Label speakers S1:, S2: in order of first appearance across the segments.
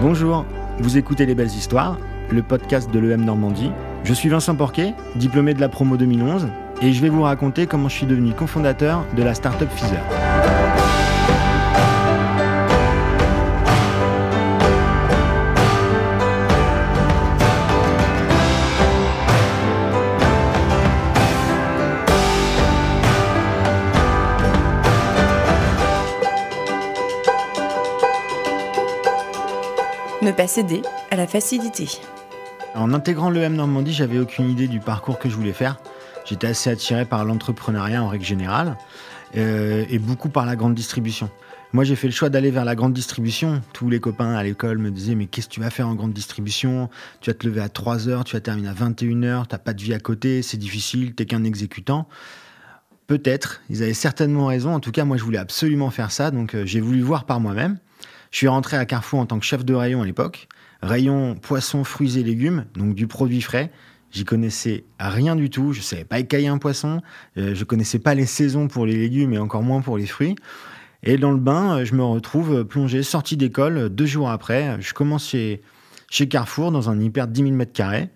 S1: Bonjour, vous écoutez Les Belles Histoires, le podcast de l'EM Normandie. Je suis Vincent Porquet, diplômé de la promo 2011, et je vais vous raconter comment je suis devenu cofondateur de la startup Feezer.
S2: Ne pas céder à la facilité.
S1: En intégrant l'EM Normandie, j'avais aucune idée du parcours que je voulais faire. J'étais assez attiré par l'entrepreneuriat en règle générale euh, et beaucoup par la grande distribution. Moi, j'ai fait le choix d'aller vers la grande distribution. Tous les copains à l'école me disaient Mais qu'est-ce que tu vas faire en grande distribution? Tu vas te lever à 3 heures, tu vas terminer à 21 heures, tu n'as pas de vie à côté, c'est difficile, tu n'es qu'un exécutant. Peut-être, ils avaient certainement raison. En tout cas, moi, je voulais absolument faire ça, donc euh, j'ai voulu voir par moi-même. Je suis rentré à Carrefour en tant que chef de rayon à l'époque. Rayon poissons, fruits et légumes, donc du produit frais. J'y connaissais rien du tout. Je savais pas écailler un poisson. Euh, je connaissais pas les saisons pour les légumes et encore moins pour les fruits. Et dans le bain, euh, je me retrouve plongé, sorti d'école deux jours après. Je commence chez, Carrefour dans un hyper 10 000 mètres carrés.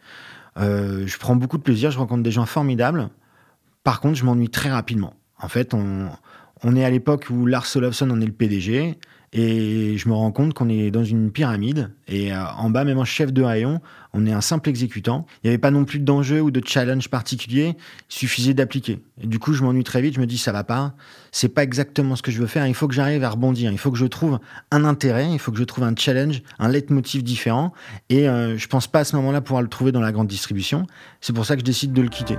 S1: Euh, je prends beaucoup de plaisir. Je rencontre des gens formidables. Par contre, je m'ennuie très rapidement. En fait, on, on est à l'époque où Lars Olofsson en est le PDG. Et je me rends compte qu'on est dans une pyramide. Et euh, en bas, même en chef de rayon, on est un simple exécutant. Il n'y avait pas non plus d'enjeu ou de challenge particulier. Il suffisait d'appliquer. Et du coup, je m'ennuie très vite. Je me dis, ça va pas. C'est pas exactement ce que je veux faire. Il faut que j'arrive à rebondir. Il faut que je trouve un intérêt. Il faut que je trouve un challenge, un leitmotiv différent. Et euh, je pense pas à ce moment-là pouvoir le trouver dans la grande distribution. C'est pour ça que je décide de le quitter.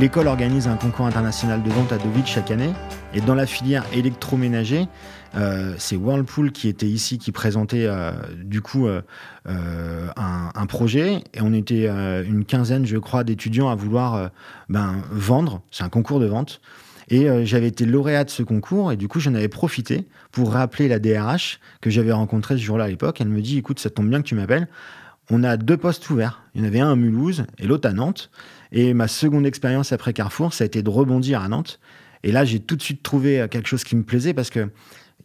S1: L'école organise un concours international de vente à Deauville chaque année. Et dans la filière électroménager, euh, c'est Whirlpool qui était ici, qui présentait euh, du coup euh, un, projet. Et on était une quinzaine, je crois, d'étudiants à vouloir ben, vendre. C'est un concours de vente. Et j'avais été lauréat de ce concours. Et du coup, j'en avais profité pour rappeler la DRH que j'avais rencontrée ce jour-là à l'époque. Elle me dit Écoute, ça tombe bien que tu m'appelles. On a deux postes ouverts. Il y en avait un à Mulhouse et l'autre à Nantes. Et ma seconde expérience après Carrefour, ça a été de rebondir à Nantes. Et là, j'ai tout de suite trouvé quelque chose qui me plaisait parce que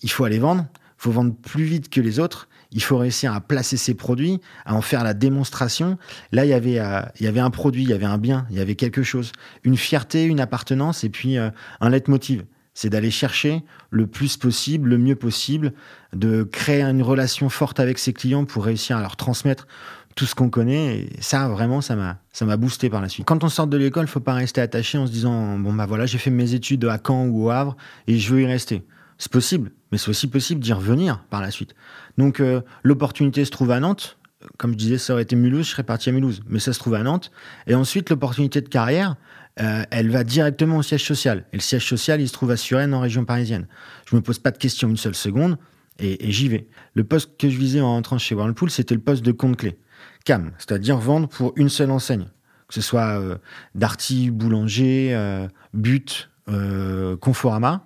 S1: il faut aller vendre, il faut vendre plus vite que les autres, il faut réussir à placer ses produits, à en faire la démonstration. Là, il y avait, euh, il y avait un produit, il y avait un bien, il y avait quelque chose, une fierté, une appartenance et puis euh, un leitmotiv. C'est d'aller chercher le plus possible, le mieux possible, de créer une relation forte avec ses clients pour réussir à leur transmettre tout ce qu'on connaît. Et ça, vraiment, ça m'a, ça m'a boosté par la suite. Quand on sort de l'école, faut pas rester attaché en se disant bon bah voilà, j'ai fait mes études à Caen ou au Havre et je veux y rester. C'est possible, mais c'est aussi possible d'y revenir par la suite. Donc euh, l'opportunité se trouve à Nantes. Comme je disais, ça aurait été Mulhouse, je serais parti à Mulhouse, mais ça se trouve à Nantes. Et ensuite, l'opportunité de carrière, euh, elle va directement au siège social. Et le siège social, il se trouve à Suresnes, en région parisienne. Je me pose pas de questions une seule seconde et, et j'y vais. Le poste que je visais en rentrant chez Whirlpool, c'était le poste de compte clé. C'est-à-dire vendre pour une seule enseigne, que ce soit euh, Darty, Boulanger, euh, But, euh, Conforama.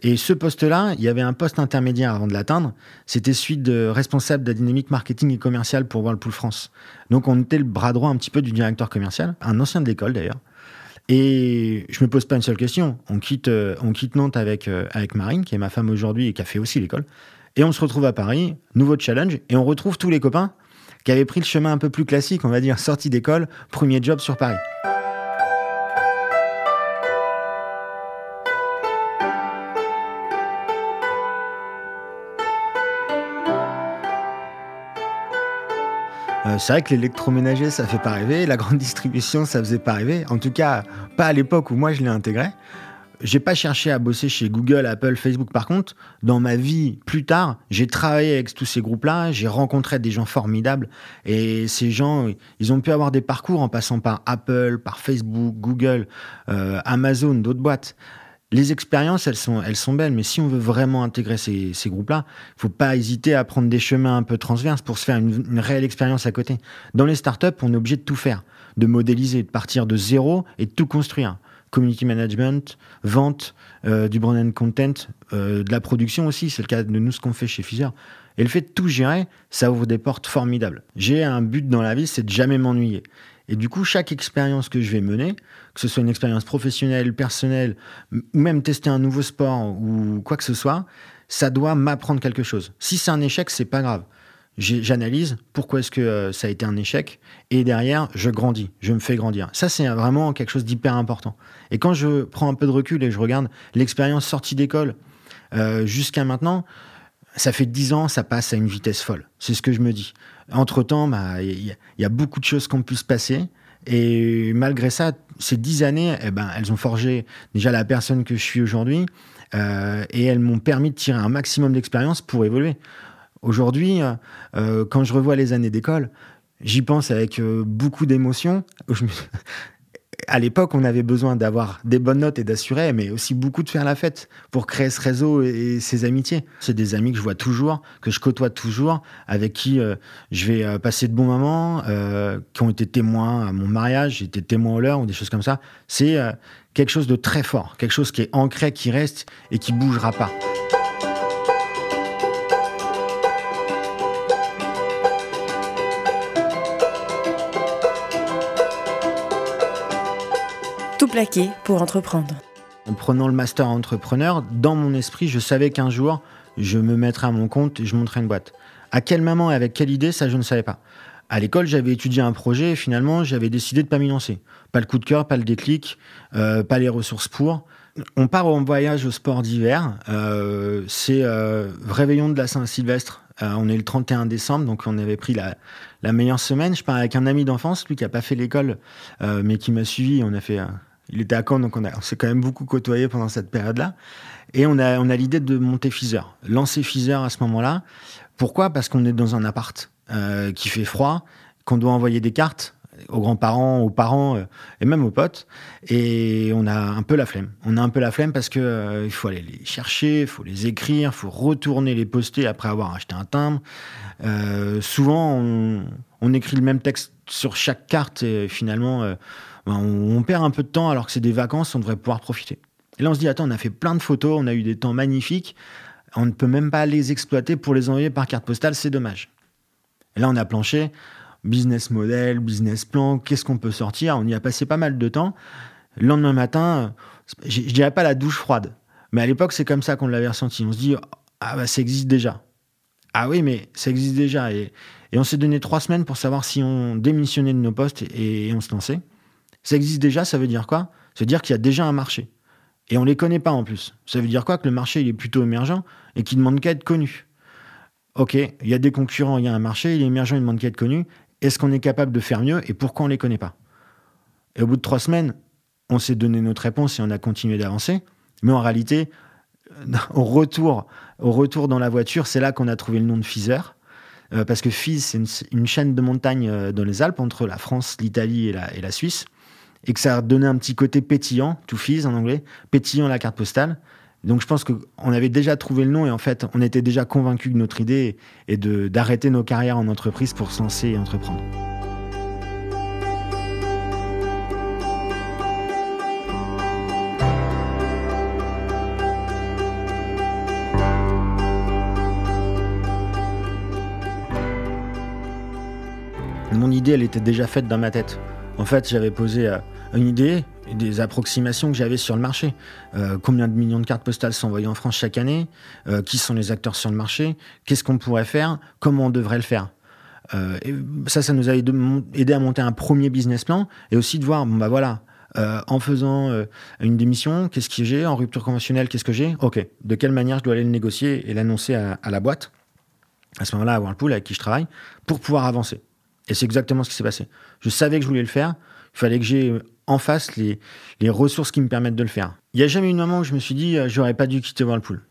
S1: Et ce poste-là, il y avait un poste intermédiaire avant de l'atteindre. C'était celui de responsable de la dynamique marketing et commerciale pour Whirlpool France. Donc on était le bras droit un petit peu du directeur commercial, un ancien de l'école d'ailleurs. Et je me pose pas une seule question. On quitte, on quitte Nantes avec, avec Marine, qui est ma femme aujourd'hui et qui a fait aussi l'école. Et on se retrouve à Paris, nouveau challenge, et on retrouve tous les copains qui avait pris le chemin un peu plus classique, on va dire, sortie d'école, premier job sur Paris. Euh, c'est vrai que l'électroménager, ça fait pas rêver, la grande distribution, ça faisait pas rêver. En tout cas, pas à l'époque où moi je l'ai intégré j'ai pas cherché à bosser chez Google, Apple, Facebook. Par contre, dans ma vie plus tard, j'ai travaillé avec tous ces groupes-là, j'ai rencontré des gens formidables et ces gens, ils ont pu avoir des parcours en passant par Apple, par Facebook, Google, euh, Amazon, d'autres boîtes. Les expériences, elles sont, elles sont belles, mais si on veut vraiment intégrer ces, ces groupes-là, il faut pas hésiter à prendre des chemins un peu transverses pour se faire une, une réelle expérience à côté. Dans les startups, on est obligé de tout faire, de modéliser, de partir de zéro et de tout construire community management, vente, euh, du brand and content, euh, de la production aussi. C'est le cas de nous, ce qu'on fait chez Pfizer. Et le fait de tout gérer, ça ouvre des portes formidables. J'ai un but dans la vie, c'est de jamais m'ennuyer. Et du coup, chaque expérience que je vais mener, que ce soit une expérience professionnelle, personnelle, ou même tester un nouveau sport ou quoi que ce soit, ça doit m'apprendre quelque chose. Si c'est un échec, c'est pas grave. J'analyse pourquoi est-ce que euh, ça a été un échec et derrière, je grandis, je me fais grandir. Ça, c'est vraiment quelque chose d'hyper important. Et quand je prends un peu de recul et je regarde l'expérience sortie d'école euh, jusqu'à maintenant, ça fait dix ans, ça passe à une vitesse folle. C'est ce que je me dis. Entre-temps, bah, il y, a beaucoup de choses qui ont pu se passer. Et malgré ça, ces dix années, eh ben, elles ont forgé déjà la personne que je suis aujourd'hui. Euh, et elles m'ont permis de tirer un maximum d'expérience pour évoluer. Aujourd'hui, euh, quand je revois les années d'école, j'y pense avec euh, beaucoup d'émotion à l'époque, on avait besoin d'avoir des bonnes notes et d'assurer, mais aussi beaucoup de faire la fête pour créer ce réseau et ces amitiés. C'est des amis que je vois toujours, que je côtoie toujours, avec qui euh, je vais euh, passer de bons moments, euh, qui ont été témoins à mon mariage, j'ai été témoin au leur ou des choses comme ça. C'est quelque chose de très fort, quelque chose qui est ancré, qui reste et qui bougera pas.
S2: Pour entreprendre.
S1: En prenant le master entrepreneur, dans mon esprit, je savais qu'un jour, je me mettrais à mon compte et je monterais une boîte. À quel moment et avec quelle idée, ça, je ne savais pas. À l'école, j'avais étudié un projet et finalement, j'avais décidé de pas m'y lancer. Pas le coup de cœur, pas le déclic, euh, pas les ressources pour. On part en voyage au sport d'hiver. Euh, c'est euh, réveillon de la Saint-Sylvestre. on est le 31 décembre, donc on avait pris la, la meilleure semaine. Je pars avec un ami d'enfance, lui qui a pas fait l'école, mais qui m'a suivi. On a fait il était à Caen, donc on, s'est quand même beaucoup côtoyé pendant cette période-là. Et on a, l'idée de monter Fizer, lancer Fizer à ce moment-là. Pourquoi? Parce qu'on est dans un appart euh, qui fait froid, qu'on doit envoyer des cartes aux grands-parents, aux parents euh, et même aux potes. Et on a un peu la flemme. On a un peu la flemme parce que euh, faut aller les chercher, il faut les écrire, il faut retourner les poster après avoir acheté un timbre. souvent, on, on, écrit le même texte sur chaque carte et finalement ben, on, perd un peu de temps alors que c'est des vacances, on devrait pouvoir profiter. Et là, on se dit, attends, on a fait plein de photos, on a eu des temps magnifiques, on ne peut même pas les exploiter pour les envoyer par carte postale, c'est dommage. Et là, on a planché, business model, business plan, qu'est-ce qu'on peut sortir? On y a passé pas mal de temps. Le lendemain matin, je, ne dirais pas la douche froide, mais à l'époque, c'est comme ça qu'on l'avait ressenti. On se dit, ah bah ça existe déjà. Ah oui, mais ça existe déjà. Et, on s'est donné trois semaines pour savoir si on démissionnait de nos postes et on se lançait. Ça existe déjà, ça veut dire quoi? Ça veut dire qu'il y a déjà un marché. Et on ne les connaît pas en plus. Ça veut dire quoi? Que le marché il est plutôt émergent et qu'il demande qu'à être connu. Ok, il y a des concurrents, il y a un marché, il est émergent, il demande qu'à être connu. Est-ce qu'on est capable de faire mieux et pourquoi on ne les connaît pas? Et au bout de trois semaines, on s'est donné notre réponse et on a continué d'avancer. Mais en réalité, au retour, au retour dans la voiture, c'est là qu'on a trouvé le nom de Fizer. Euh, parce que Fiz, c'est une, chaîne de montagnes euh, dans les Alpes entre la France, l'Italie et la Suisse et que ça a donné un petit côté pétillant, to fizz en anglais, pétillant la carte postale. Donc je pense qu'on avait déjà trouvé le nom et en fait on était déjà convaincus de notre idée et d'arrêter nos carrières en entreprise pour se lancer et entreprendre. Mon idée, elle était déjà faite dans ma tête. En fait, j'avais posé euh, une idée, des approximations que j'avais sur le marché. Euh, combien de millions de cartes postales sont envoyées en France chaque année? Euh, Qui sont les acteurs sur le marché? Qu'est-ce qu'on pourrait faire? Comment on devrait le faire? Ça, ça nous a aidé à monter un premier business plan et aussi de voir, bon bah voilà, en faisant une démission, qu'est-ce que j'ai? En rupture conventionnelle, qu'est-ce que j'ai? Ok, de quelle manière je dois aller le négocier et l'annoncer à, à, la boîte, à ce moment-là, à Whirlpool, avec qui je travaille, pour pouvoir avancer. Et c'est exactement ce qui s'est passé. Je savais que je voulais le faire. Il fallait que j'ai en face les, les ressources qui me permettent de le faire. Il n'y a jamais eu un moment où je me suis dit, euh, j'aurais pas dû quitter Whirlpool.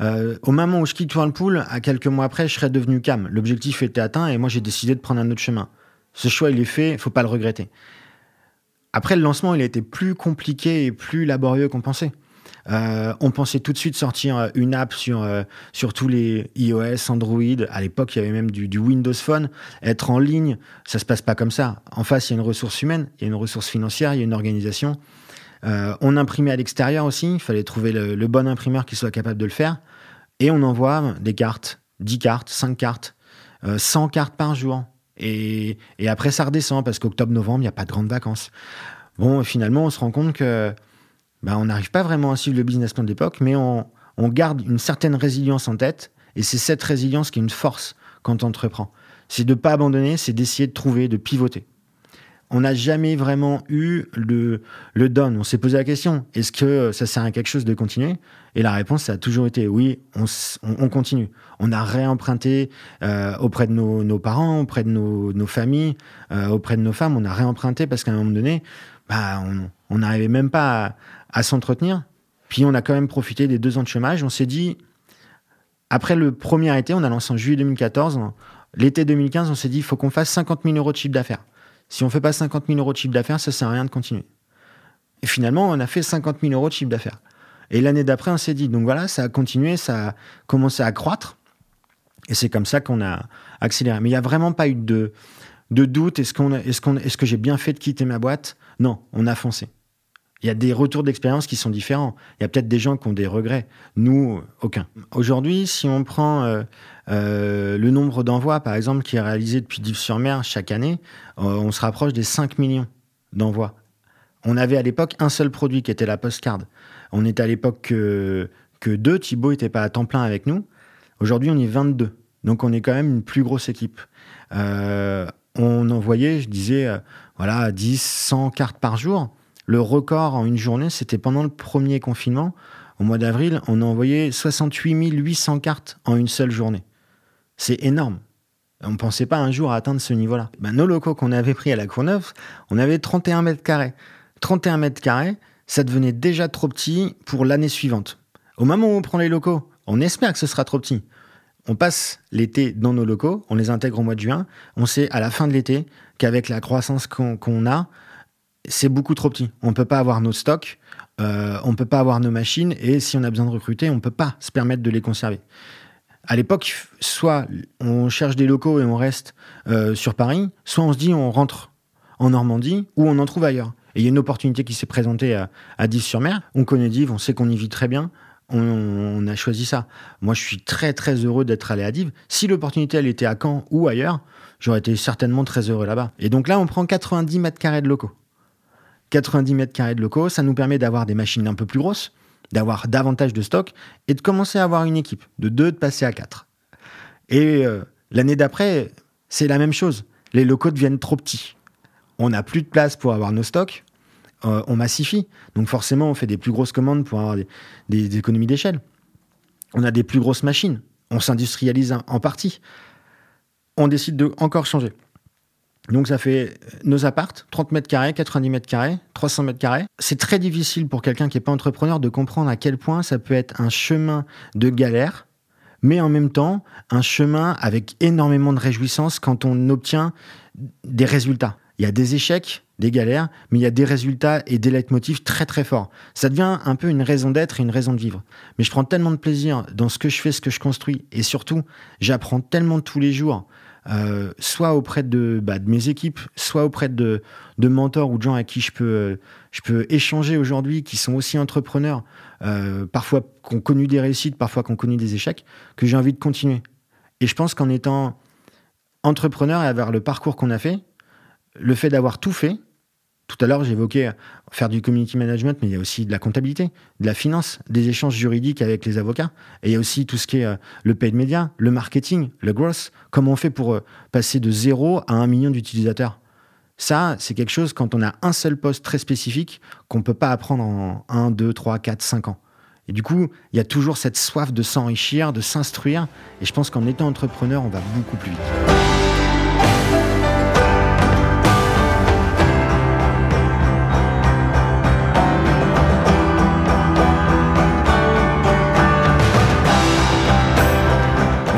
S1: Euh, au moment où je quitte Whirlpool, à quelques mois après, je serais devenu CAM. L'objectif était atteint et moi j'ai décidé de prendre un autre chemin. Ce choix, il est fait, il faut pas le regretter. Après le lancement, il a été plus compliqué et plus laborieux qu'on pensait. Euh, on pensait tout de suite sortir euh, une app sur, euh, sur tous les iOS, Android. À l'époque, il y avait même du, Windows Phone. Être en ligne, ça se passe pas comme ça. En face, il y a une ressource humaine, il y a une ressource financière, il y a une organisation. on imprimait à l'extérieur aussi. Il fallait trouver le, bon imprimeur qui soit capable de le faire. Et on envoie des cartes 10 cartes, 5 cartes, 100 cartes par jour. Et, après, ça redescend parce qu'octobre-novembre, il n'y a pas de grandes vacances. Bon, finalement, on se rend compte que bah, on n'arrive pas vraiment à suivre le business plan de l'époque, mais on, garde une certaine résilience en tête. Et c'est cette résilience qui est une force quand on entreprend. C'est de ne pas abandonner, c'est d'essayer de trouver, de pivoter on n'a jamais vraiment eu le, le don. On s'est posé la question, est-ce que ça sert à quelque chose de continuer? Et la réponse, ça a toujours été oui, on, continue. On a réemprunté euh, auprès de nos, parents, auprès de nos, familles, euh, auprès de nos femmes, on a réemprunté parce qu'à un moment donné, bah, on n'arrivait même pas à, s'entretenir. Puis on a quand même profité des deux ans de chômage. On s'est dit, après le premier été, on a lancé en juillet 2014, l'été 2015, on s'est dit, il faut qu'on fasse 50 000 euros de chiffre d'affaires. Si on fait pas 50 000 euros de chiffre d'affaires, ça sert à rien de continuer. Et finalement, on a fait 50 000 euros de chiffre d'affaires. Et l'année d'après, on s'est dit, donc voilà, ça a continué, ça a commencé à croître. Et c'est comme ça qu'on a accéléré. Mais il n'y a vraiment pas eu de, doute. Est-ce que j'ai bien fait de quitter ma boîte? Non, on a foncé. Il y a des retours d'expérience qui sont différents. Il y a peut-être des gens qui ont des regrets. Nous, aucun. Aujourd'hui, si on prend euh, euh, le nombre d'envois, par exemple, qui est réalisé depuis Dives-sur-Mer chaque année, euh, on se rapproche des 5 millions d'envois. On avait à l'époque un seul produit qui était la postcard. On était à l'époque que, deux. Thibaut n'était pas à temps plein avec nous. Aujourd'hui, on est 22. Donc, on est quand même une plus grosse équipe. Euh, on envoyait, je disais, voilà, 10, 100 cartes par jour. Le record en une journée, c'était pendant le premier confinement. Au mois d'avril, on a envoyé 68 800 cartes en une seule journée. C'est énorme. On ne pensait pas un jour atteindre ce niveau-là. Ben, nos locaux qu'on avait pris à la Courneuve, on avait 31 mètres carrés. 31 mètres carrés, ça devenait déjà trop petit pour l'année suivante. Au moment où on prend les locaux, on espère que ce sera trop petit. On passe l'été dans nos locaux, on les intègre au mois de juin. On sait à la fin de l'été qu'avec la croissance qu'on a, c'est beaucoup trop petit. On ne peut pas avoir nos stocks, euh, on ne peut pas avoir nos machines, et si on a besoin de recruter, on ne peut pas se permettre de les conserver à l'époque, soit on cherche des locaux et on reste euh, sur Paris, soit on se dit on rentre en Normandie ou on en trouve ailleurs. Et il y a une opportunité qui s'est présentée à, à Dives-sur-Mer. On connaît Dives, on sait qu'on y vit très bien. On, a choisi ça. Moi, je suis très très heureux d'être allé à Dives. Si l'opportunité elle était à Caen ou ailleurs, j'aurais été certainement très heureux là-bas. Et donc là, on prend 90 mètres carrés de locaux. 90 mètres carrés de locaux, ça nous permet d'avoir des machines un peu plus grosses, d'avoir davantage de stock et de commencer à avoir une équipe, de deux, de passer à quatre. Et euh, l'année d'après, c'est la même chose. Les locaux deviennent trop petits. On n'a plus de place pour avoir nos stocks, euh, on massifie. Donc forcément, on fait des plus grosses commandes pour avoir des, économies d'échelle. On a des plus grosses machines. On s'industrialise en partie. On décide de encore changer. Donc ça fait euh, nos appartes, 30 mètres carrés, 90 mètres carrés, 300 mètres carrés. C'est très difficile pour quelqu'un qui n'est pas entrepreneur de comprendre à quel point ça peut être un chemin de galère, mais en même temps un chemin avec énormément de réjouissance quand on obtient des résultats. Il y a des échecs, des galères, mais il y a des résultats et des leitmotifs très très forts. Ça devient un peu une raison d'être et une raison de vivre. Mais je prends tellement de plaisir dans ce que je fais, ce que je construis, et surtout, j'apprends tellement tous les jours euh, soit auprès de, bah, de, mes équipes, soit auprès de, mentors ou de gens à qui je peux, je peux échanger aujourd'hui, qui sont aussi entrepreneurs, euh, parfois qui ont connu des réussites, parfois qui ont connu des échecs, que j'ai envie de continuer. Et je pense qu'en étant entrepreneur et avoir le parcours qu'on a fait, le fait d'avoir tout fait, tout à l'heure, j'évoquais faire du community management, mais il y a aussi de la comptabilité, de la finance, des échanges juridiques avec les avocats. Et il y a aussi tout ce qui est euh, le paid media, le marketing, le growth. Comment on fait pour euh, passer de zéro à un million d'utilisateurs? Ça, c'est quelque chose, quand on a un seul poste très spécifique, qu'on ne peut pas apprendre en 1, 2, 3, 4, 5 ans. Et du coup, il y a toujours cette soif de s'enrichir, de s'instruire. Et je pense qu'en étant entrepreneur, on va beaucoup plus vite.